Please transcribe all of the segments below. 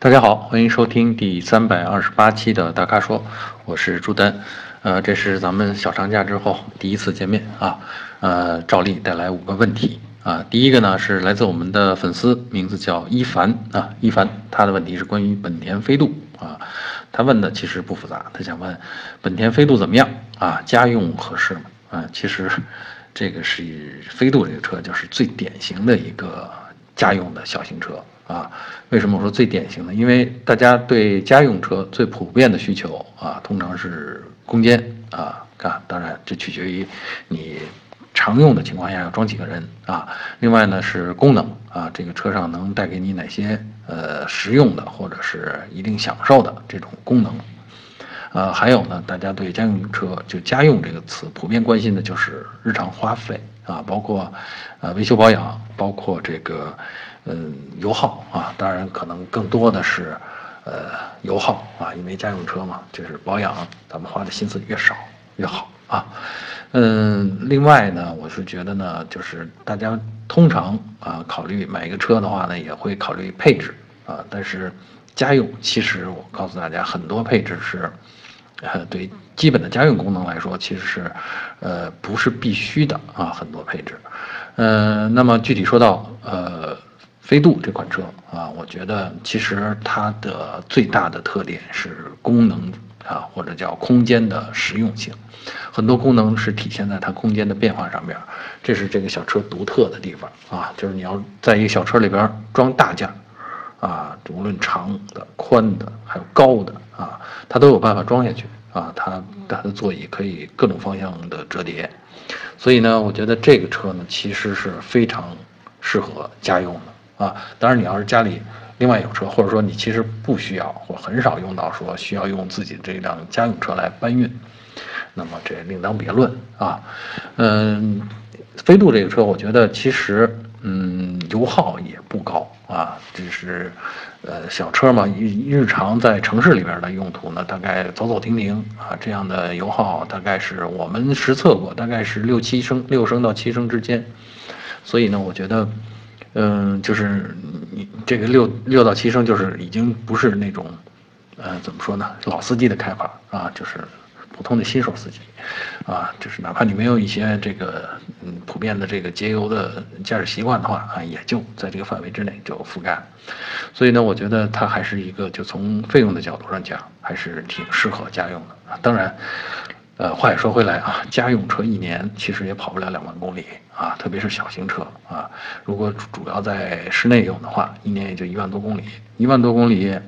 大家好，欢迎收听第三百二十八期的大咖说，我是朱丹。呃，这是咱们小长假之后第一次见面啊。呃，照例带来五个问题啊。第一个呢是来自我们的粉丝，名字叫一凡啊，一凡，他的问题是关于本田飞度啊。他问的其实不复杂，他想问本田飞度怎么样啊？家用合适吗？啊，其实这个是飞度这个车就是最典型的一个家用的小型车。啊，为什么我说最典型的？因为大家对家用车最普遍的需求啊，通常是空间啊，啊，当然这取决于你常用的情况下要装几个人啊。另外呢是功能啊，这个车上能带给你哪些呃实用的或者是一定享受的这种功能。呃，还有呢，大家对家用车就家用这个词普遍关心的就是日常花费啊，包括呃维修保养，包括这个。嗯，油耗啊，当然可能更多的是，呃，油耗啊，因为家用车嘛，就是保养，咱们花的心思越少越好啊。嗯，另外呢，我是觉得呢，就是大家通常啊考虑买一个车的话呢，也会考虑配置啊，但是家用其实我告诉大家，很多配置是，呃，对基本的家用功能来说，其实是，呃，不是必须的啊，很多配置。呃，那么具体说到呃。飞度这款车啊，我觉得其实它的最大的特点是功能啊，或者叫空间的实用性，很多功能是体现在它空间的变化上面，这是这个小车独特的地方啊，就是你要在一个小车里边装大件啊，无论长的、宽的，还有高的啊，它都有办法装下去啊，它它的座椅可以各种方向的折叠，所以呢，我觉得这个车呢，其实是非常适合家用的。啊，当然，你要是家里另外有车，或者说你其实不需要或很少用到说需要用自己这辆家用车来搬运，那么这另当别论啊。嗯，飞度这个车，我觉得其实嗯油耗也不高啊，就是呃小车嘛，日日常在城市里边的用途呢，大概走走停停啊，这样的油耗大概是我们实测过，大概是六七升，六升到七升之间。所以呢，我觉得。嗯，就是你这个六六到七升，就是已经不是那种，呃，怎么说呢？老司机的开法啊，就是普通的新手司机，啊，就是哪怕你没有一些这个嗯普遍的这个节油的驾驶习惯的话啊，也就在这个范围之内就覆盖。所以呢，我觉得它还是一个，就从费用的角度上讲，还是挺适合家用的啊。当然。呃，话也说回来啊，家用车一年其实也跑不了两万公里啊，特别是小型车啊。如果主要在室内用的话，一年也就一万多公里。一万多公里，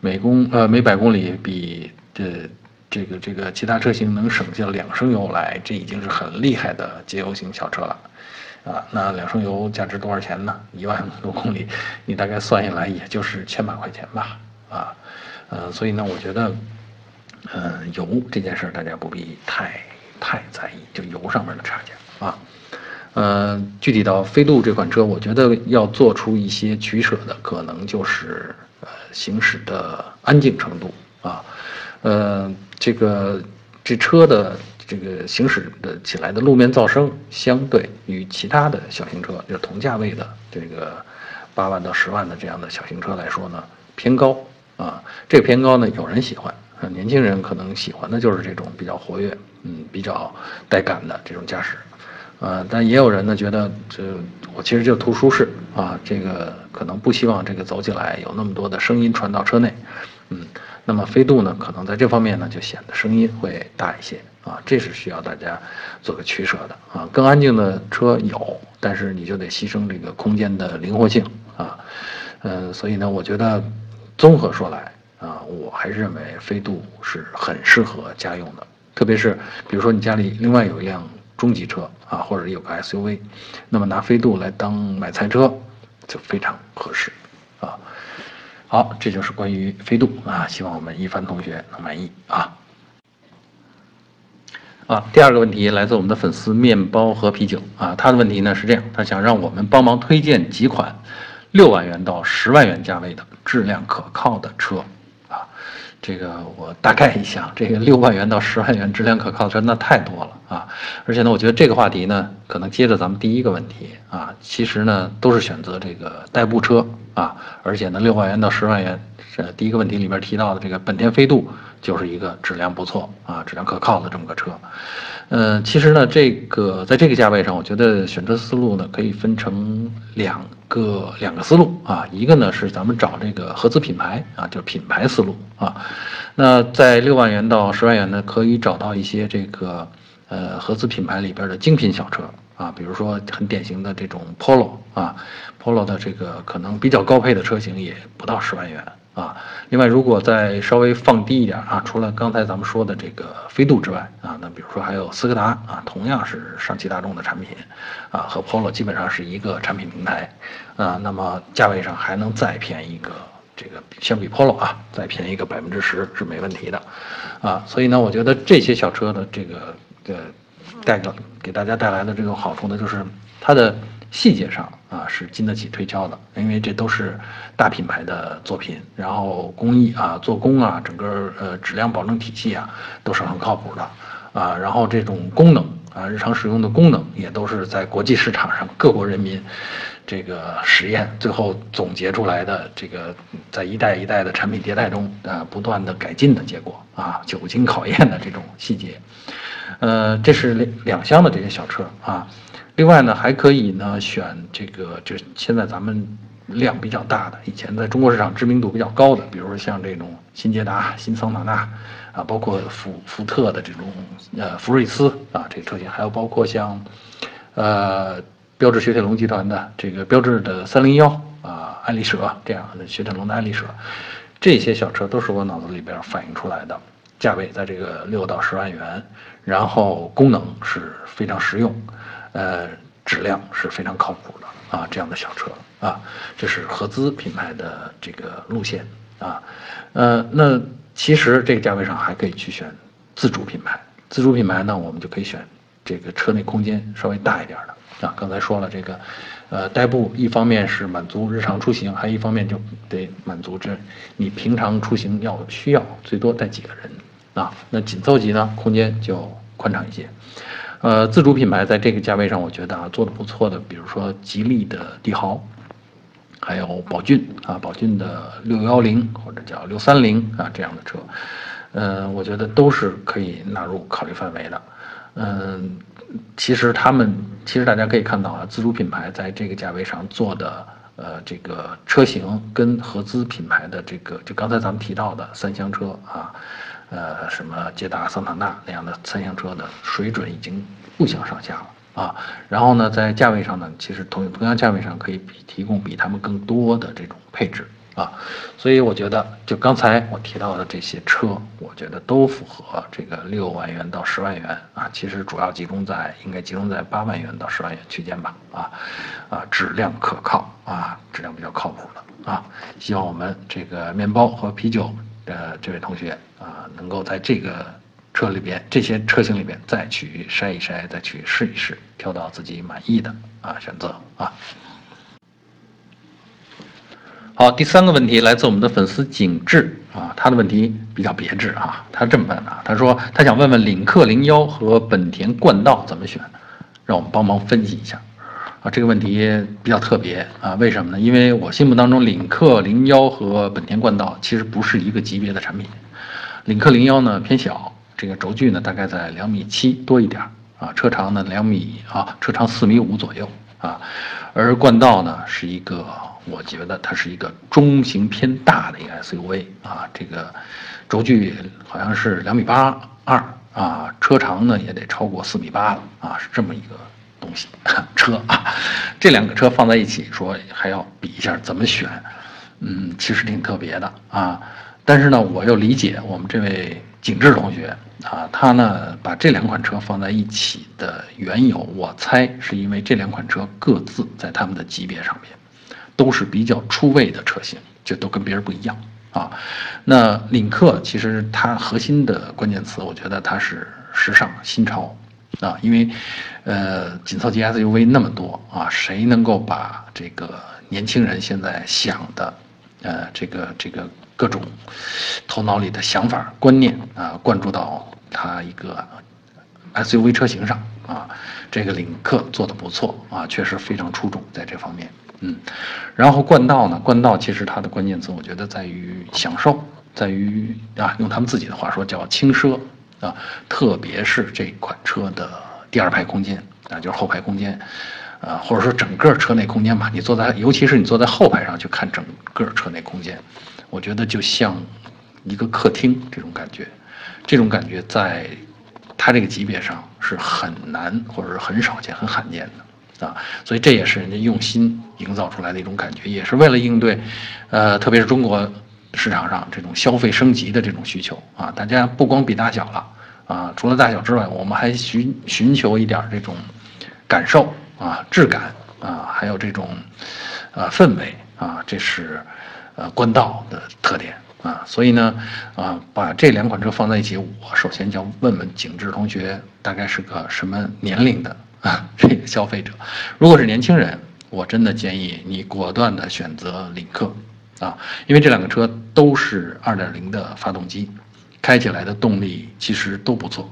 每公呃每百公里比这这个这个其他车型能省下两升油来，这已经是很厉害的节油型小车了啊。那两升油价值多少钱呢？一万多公里，你大概算下来也就是千把块钱吧啊。呃，所以呢，我觉得。嗯，油这件事儿大家不必太太在意，就油上面的差价啊。呃，具体到飞度这款车，我觉得要做出一些取舍的，可能就是呃行驶的安静程度啊。呃，这个这车的这个行驶的起来的路面噪声，相对于其他的小型车，就同价位的这个八万到十万的这样的小型车来说呢，偏高啊。这个偏高呢，有人喜欢。啊年轻人可能喜欢的就是这种比较活跃，嗯，比较带感的这种驾驶，呃，但也有人呢觉得这我其实就图舒适啊，这个可能不希望这个走起来有那么多的声音传到车内，嗯，那么飞度呢，可能在这方面呢就显得声音会大一些啊，这是需要大家做个取舍的啊，更安静的车有，但是你就得牺牲这个空间的灵活性啊，嗯，所以呢，我觉得综合说来。啊，我还是认为飞度是很适合家用的，特别是比如说你家里另外有一辆中级车啊，或者有个 SUV，那么拿飞度来当买菜车就非常合适啊。好，这就是关于飞度啊，希望我们一帆同学能满意啊。啊，第二个问题来自我们的粉丝面包和啤酒啊，他的问题呢是这样，他想让我们帮忙推荐几款六万元到十万元价位的质量可靠的车。这个我大概一想，这个六万元到十万元质量可靠真的太多了啊！而且呢，我觉得这个话题呢，可能接着咱们第一个问题啊，其实呢都是选择这个代步车啊，而且呢六万元到十万元这第一个问题里边提到的这个本田飞度就是一个质量不错啊、质量可靠的这么个车。嗯，其实呢，这个在这个价位上，我觉得选择思路呢可以分成两个两个思路啊，一个呢是咱们找这个合资品牌啊，就是品牌思路啊。那在六万元到十万元呢，可以找到一些这个呃合资品牌里边的精品小车啊，比如说很典型的这种 Polo 啊，Polo 的这个可能比较高配的车型也不到十万元。啊，另外，如果再稍微放低一点啊，除了刚才咱们说的这个飞度之外啊，那比如说还有斯柯达啊，同样是上汽大众的产品，啊，和 Polo 基本上是一个产品平台，啊，那么价位上还能再便宜一个，这个相比 Polo 啊，再便宜一个百分之十是没问题的，啊，所以呢，我觉得这些小车的这个的带个给大家带来的这种好处呢，就是它的。细节上啊是经得起推敲的，因为这都是大品牌的作品，然后工艺啊、做工啊、整个呃质量保证体系啊都是很靠谱的啊。然后这种功能啊，日常使用的功能也都是在国际市场上各国人民这个实验最后总结出来的这个在一代一代的产品迭代中啊不断的改进的结果啊，久经考验的这种细节。呃，这是两两厢的这些小车啊。另外呢，还可以呢选这个，就是现在咱们量比较大的，以前在中国市场知名度比较高的，比如说像这种新捷达、新桑塔纳啊，包括福福特的这种呃福睿斯啊这个车型，还有包括像呃标致雪铁龙集团的这个标致的三零幺啊爱丽舍这样的雪铁龙的爱丽舍，这些小车都是我脑子里边反映出来的，价位在这个六到十万元，然后功能是非常实用。呃，质量是非常靠谱的啊，这样的小车啊，这是合资品牌的这个路线啊，呃，那其实这个价位上还可以去选自主品牌，自主品牌呢，我们就可以选这个车内空间稍微大一点的啊。刚才说了这个，呃，代步一方面是满足日常出行，还一方面就得满足这你平常出行要需要最多带几个人啊，那紧凑级呢，空间就宽敞一些。呃，自主品牌在这个价位上，我觉得啊做的不错的，比如说吉利的帝豪，还有宝骏啊，宝骏的六幺零或者叫六三零啊这样的车，嗯，我觉得都是可以纳入考虑范围的。嗯，其实他们其实大家可以看到啊，自主品牌在这个价位上做的呃这个车型跟合资品牌的这个，就刚才咱们提到的三厢车啊。呃，什么捷达、桑塔纳那样的三厢车的水准已经不相上下了啊。然后呢，在价位上呢，其实同同样价位上可以比提供比他们更多的这种配置啊。所以我觉得，就刚才我提到的这些车，我觉得都符合这个六万元到十万元啊。其实主要集中在应该集中在八万元到十万元区间吧啊啊，质量可靠啊，质量比较靠谱的啊。希望我们这个面包和啤酒。呃，这位同学啊，能够在这个车里边，这些车型里边再去筛一筛，再去试一试，挑到自己满意的啊选择啊。好，第三个问题来自我们的粉丝景致啊，他的问题比较别致啊，他这么问啊，他说他想问问领克零幺和本田冠道怎么选，让我们帮忙分析一下。啊，这个问题比较特别啊，为什么呢？因为我心目当中，领克零幺和本田冠道其实不是一个级别的产品。领克零幺呢偏小，这个轴距呢大概在两米七多一点啊，车长呢两米啊，车长四米五左右啊，而冠道呢是一个，我觉得它是一个中型偏大的一个 SUV 啊，这个轴距好像是两米八二啊，车长呢也得超过四米八了啊，是这么一个。东西车啊，这两个车放在一起说还要比一下怎么选，嗯，其实挺特别的啊。但是呢，我又理解我们这位景致同学啊，他呢把这两款车放在一起的缘由，我猜是因为这两款车各自在他们的级别上面都是比较出位的车型，就都跟别人不一样啊。那领克其实它核心的关键词，我觉得它是时尚新潮。啊，因为，呃，紧凑级 SUV 那么多啊，谁能够把这个年轻人现在想的，呃，这个这个各种头脑里的想法观念啊灌注到它一个 SUV 车型上啊。这个领克做的不错啊，确实非常出众在这方面。嗯，然后冠道呢，冠道其实它的关键词我觉得在于享受，在于啊用他们自己的话说叫轻奢啊，特别是这款车的第二排空间啊，就是后排空间。啊，或者说整个车内空间吧，你坐在，尤其是你坐在后排上去看整个车内空间，我觉得就像一个客厅这种感觉，这种感觉在它这个级别上是很难或者是很少见、很罕见的啊，所以这也是人家用心营造出来的一种感觉，也是为了应对，呃，特别是中国市场上这种消费升级的这种需求啊，大家不光比大小了啊，除了大小之外，我们还寻寻求一点这种感受。啊，质感啊，还有这种，呃，氛围啊，这是，呃，官道的特点啊。所以呢，啊，把这两款车放在一起，我首先就要问问景致同学，大概是个什么年龄的啊？这个消费者，如果是年轻人，我真的建议你果断的选择领克啊，因为这两个车都是二点零的发动机，开起来的动力其实都不错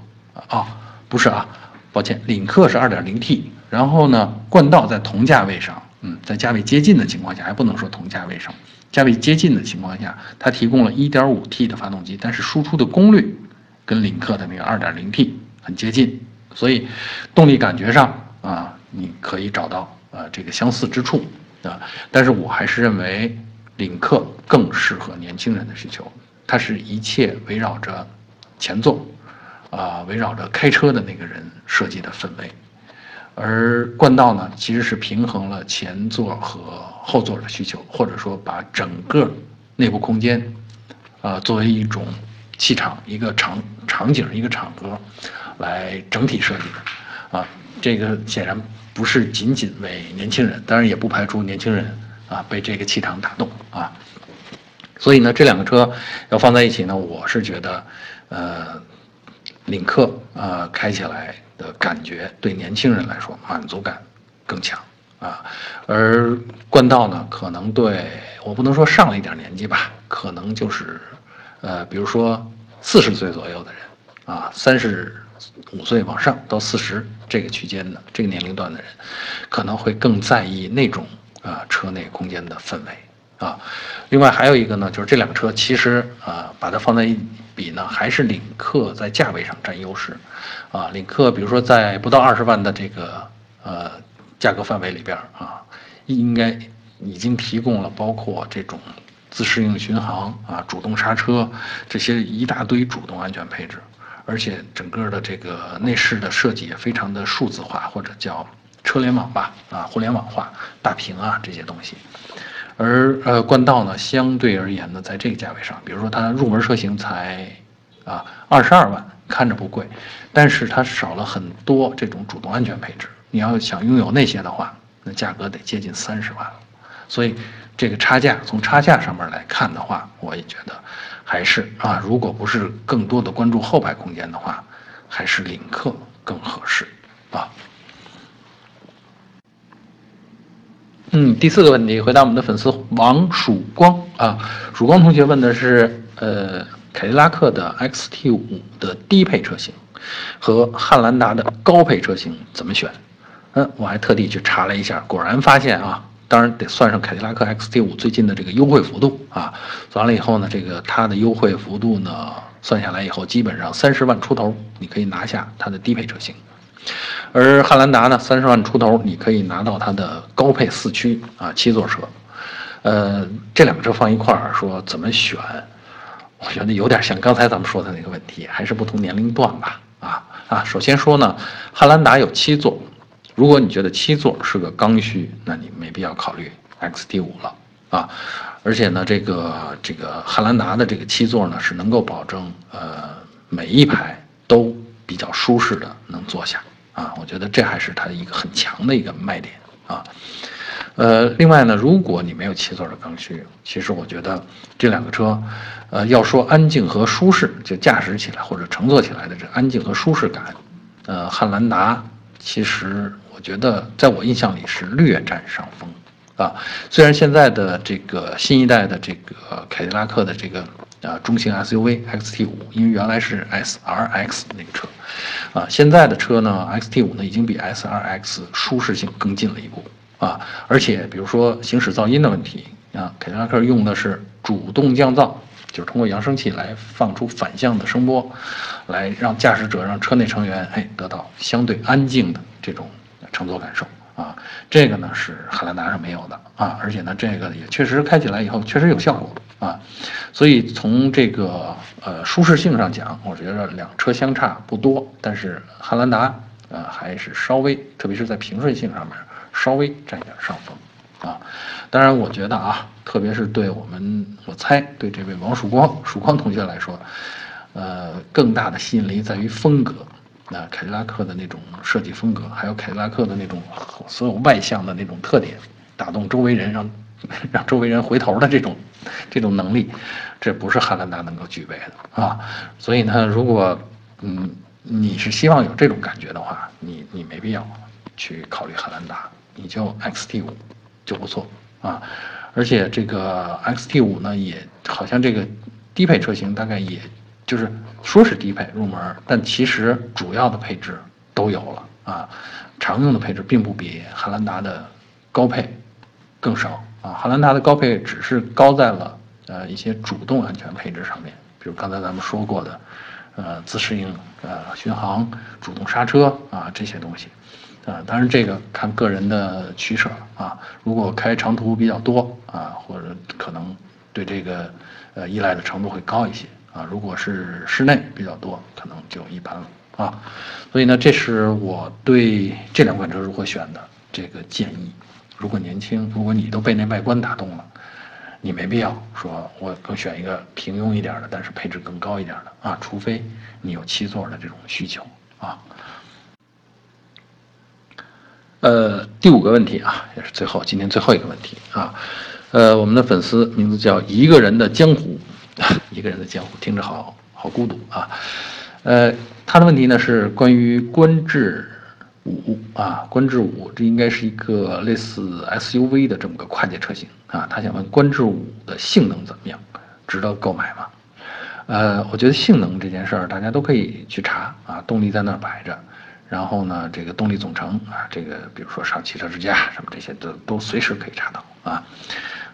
啊。不是啊，抱歉，领克是二点零 T。然后呢，冠道在同价位上，嗯，在价位接近的情况下，还不能说同价位上，价位接近的情况下，它提供了 1.5T 的发动机，但是输出的功率跟领克的那个 2.0T 很接近，所以动力感觉上啊，你可以找到呃这个相似之处啊。但是我还是认为领克更适合年轻人的需求，它是一切围绕着前座，啊，围绕着开车的那个人设计的氛围。而冠道呢，其实是平衡了前座和后座的需求，或者说把整个内部空间，啊，作为一种气场、一个场场景、一个场合，来整体设计的，啊，这个显然不是仅仅为年轻人，当然也不排除年轻人啊被这个气场打动啊。所以呢，这两个车要放在一起呢，我是觉得，呃，领克啊开起来。的感觉对年轻人来说满足感更强啊，而冠道呢，可能对我不能说上了一点年纪吧，可能就是呃，比如说四十岁左右的人啊，三十五岁往上到四十这个区间的这个年龄段的人，可能会更在意那种啊车内空间的氛围啊。另外还有一个呢，就是这辆车其实啊，把它放在一比呢，还是领克在价位上占优势。啊，领克比如说在不到二十万的这个呃价格范围里边啊，应该已经提供了包括这种自适应巡航啊、主动刹车这些一大堆主动安全配置，而且整个的这个内饰的设计也非常的数字化或者叫车联网吧啊，互联网化、大屏啊这些东西。而呃冠道呢，相对而言呢，在这个价位上，比如说它入门车型才啊二十二万。看着不贵，但是它少了很多这种主动安全配置。你要想拥有那些的话，那价格得接近三十万了。所以这个差价从差价上面来看的话，我也觉得还是啊，如果不是更多的关注后排空间的话，还是领克更合适啊。嗯，第四个问题回答我们的粉丝王曙光啊，曙光同学问的是呃。凯迪拉克的 XT5 的低配车型和汉兰达的高配车型怎么选？嗯，我还特地去查了一下，果然发现啊，当然得算上凯迪拉克 XT5 最近的这个优惠幅度啊，算完了以后呢，这个它的优惠幅度呢，算下来以后基本上三十万出头，你可以拿下它的低配车型，而汉兰达呢，三十万出头，你可以拿到它的高配四驱啊七座车，呃，这两个车放一块儿说怎么选？我觉得有点像刚才咱们说的那个问题，还是不同年龄段吧。啊啊，首先说呢，汉兰达有七座，如果你觉得七座是个刚需，那你没必要考虑 XT 五了啊。而且呢，这个这个汉兰达的这个七座呢，是能够保证呃每一排都比较舒适的能坐下啊。我觉得这还是它一个很强的一个卖点啊。呃，另外呢，如果你没有七座的刚需，其实我觉得这两个车，呃，要说安静和舒适，就驾驶起来或者乘坐起来的这安静和舒适感，呃，汉兰达其实我觉得在我印象里是略占上风，啊。虽然现在的这个新一代的这个凯迪拉克的这个啊中型 SUV XT5，因为原来是 SRX 那个车，啊，现在的车呢 XT5 呢已经比 SRX 舒适性更进了一步啊，而且比如说行驶噪音的问题啊，凯迪拉克用的是主动降噪。就是通过扬声器来放出反向的声波，来让驾驶者、让车内成员哎得到相对安静的这种乘坐感受啊。这个呢是汉兰达上没有的啊，而且呢这个也确实开起来以后确实有效果啊。所以从这个呃舒适性上讲，我觉得两车相差不多，但是汉兰达呃还是稍微，特别是在平顺性上面稍微占点上风。啊，当然，我觉得啊，特别是对我们，我猜对这位王曙光、曙光同学来说，呃，更大的吸引力在于风格，那凯迪拉克的那种设计风格，还有凯迪拉克的那种所有外向的那种特点，打动周围人，让 让周围人回头的这种这种能力，这不是汉兰达能够具备的啊。所以呢，如果嗯你是希望有这种感觉的话，你你没必要去考虑汉兰达，你就 XT 五。就不错啊，而且这个 XT 五呢，也好像这个低配车型大概也就是说是低配入门，但其实主要的配置都有了啊，常用的配置并不比汉兰达的高配更少啊，汉兰达的高配只是高在了呃一些主动安全配置上面，比如刚才咱们说过的，呃自适应呃巡航、主动刹车啊这些东西。啊，当然这个看个人的取舍啊。如果开长途比较多啊，或者可能对这个呃依赖的程度会高一些啊。如果是室内比较多，可能就一般了啊。所以呢，这是我对这两款车如何选的这个建议。如果年轻，如果你都被那外观打动了，你没必要说我更选一个平庸一点的，但是配置更高一点的啊。除非你有七座的这种需求啊。呃，第五个问题啊，也是最后今天最后一个问题啊，呃，我们的粉丝名字叫一个人的江湖，一个人的江湖听着好好孤独啊，呃，他的问题呢是关于观致五啊，观致五这应该是一个类似 SUV 的这么个跨界车型啊，他想问观致五的性能怎么样，值得购买吗？呃，我觉得性能这件事儿大家都可以去查啊，动力在那儿摆着。然后呢，这个动力总成啊，这个比如说上汽车之家什么这些都都随时可以查到啊。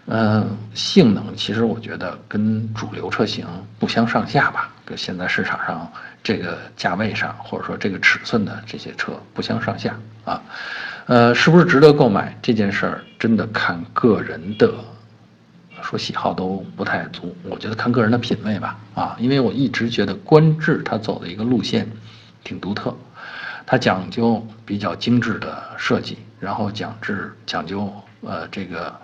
嗯，性能其实我觉得跟主流车型不相上下吧，跟现在市场上这个价位上或者说这个尺寸的这些车不相上下啊。呃，是不是值得购买这件事儿，真的看个人的说喜好都不太足。我觉得看个人的品味吧啊，因为我一直觉得观致它走的一个路线挺独特。它讲究比较精致的设计，然后讲致讲究呃这个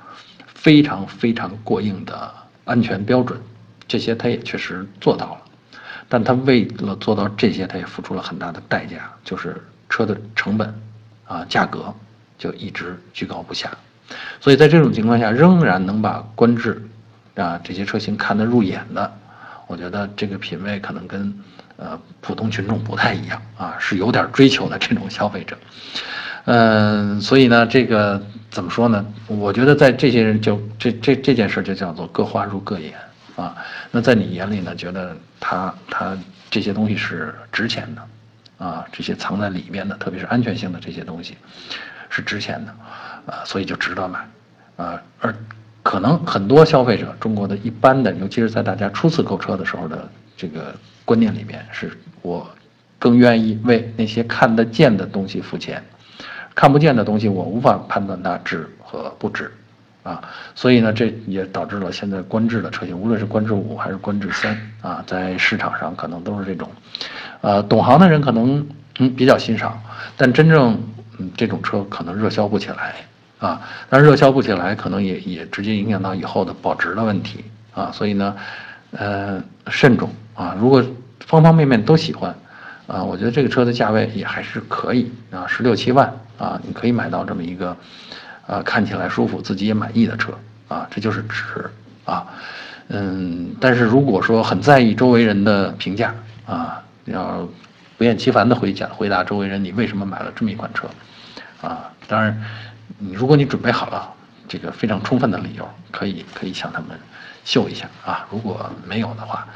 非常非常过硬的安全标准，这些它也确实做到了，但他为了做到这些，他也付出了很大的代价，就是车的成本啊价格就一直居高不下，所以在这种情况下，仍然能把观致啊这些车型看得入眼的，我觉得这个品味可能跟。呃，普通群众不太一样啊，是有点追求的这种消费者，嗯，所以呢，这个怎么说呢？我觉得在这些人就这这这件事就叫做各花入各眼啊。那在你眼里呢，觉得他他这些东西是值钱的啊，这些藏在里面的，特别是安全性的这些东西是值钱的啊，所以就值得买啊。而可能很多消费者，中国的一般的，尤其是在大家初次购车的时候的这个。观念里面是我更愿意为那些看得见的东西付钱，看不见的东西我无法判断它值和不值，啊，所以呢，这也导致了现在观致的车型，无论是观致五还是观致三啊，在市场上可能都是这种，呃，懂行的人可能嗯比较欣赏，但真正嗯这种车可能热销不起来啊，但热销不起来，可能也也直接影响到以后的保值的问题啊，所以呢，呃，慎重啊，如果。方方面面都喜欢，啊，我觉得这个车的价位也还是可以啊，十六七万啊，你可以买到这么一个，啊，看起来舒服、自己也满意的车啊，这就是值啊，嗯，但是如果说很在意周围人的评价啊，要不厌其烦的回讲回答周围人你为什么买了这么一款车，啊，当然，你如果你准备好了，这个非常充分的理由，可以可以向他们秀一下啊。如果没有的话，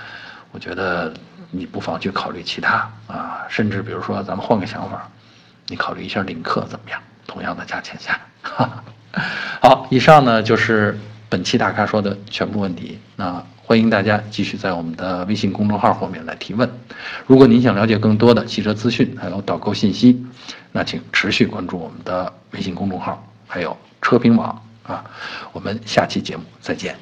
我觉得你不妨去考虑其他啊，甚至比如说咱们换个想法，你考虑一下领克怎么样？同样的价钱下，好，以上呢就是本期大咖说的全部问题。那欢迎大家继续在我们的微信公众号后面来提问。如果您想了解更多的汽车资讯还有导购信息，那请持续关注我们的微信公众号，还有车评网啊。我们下期节目再见。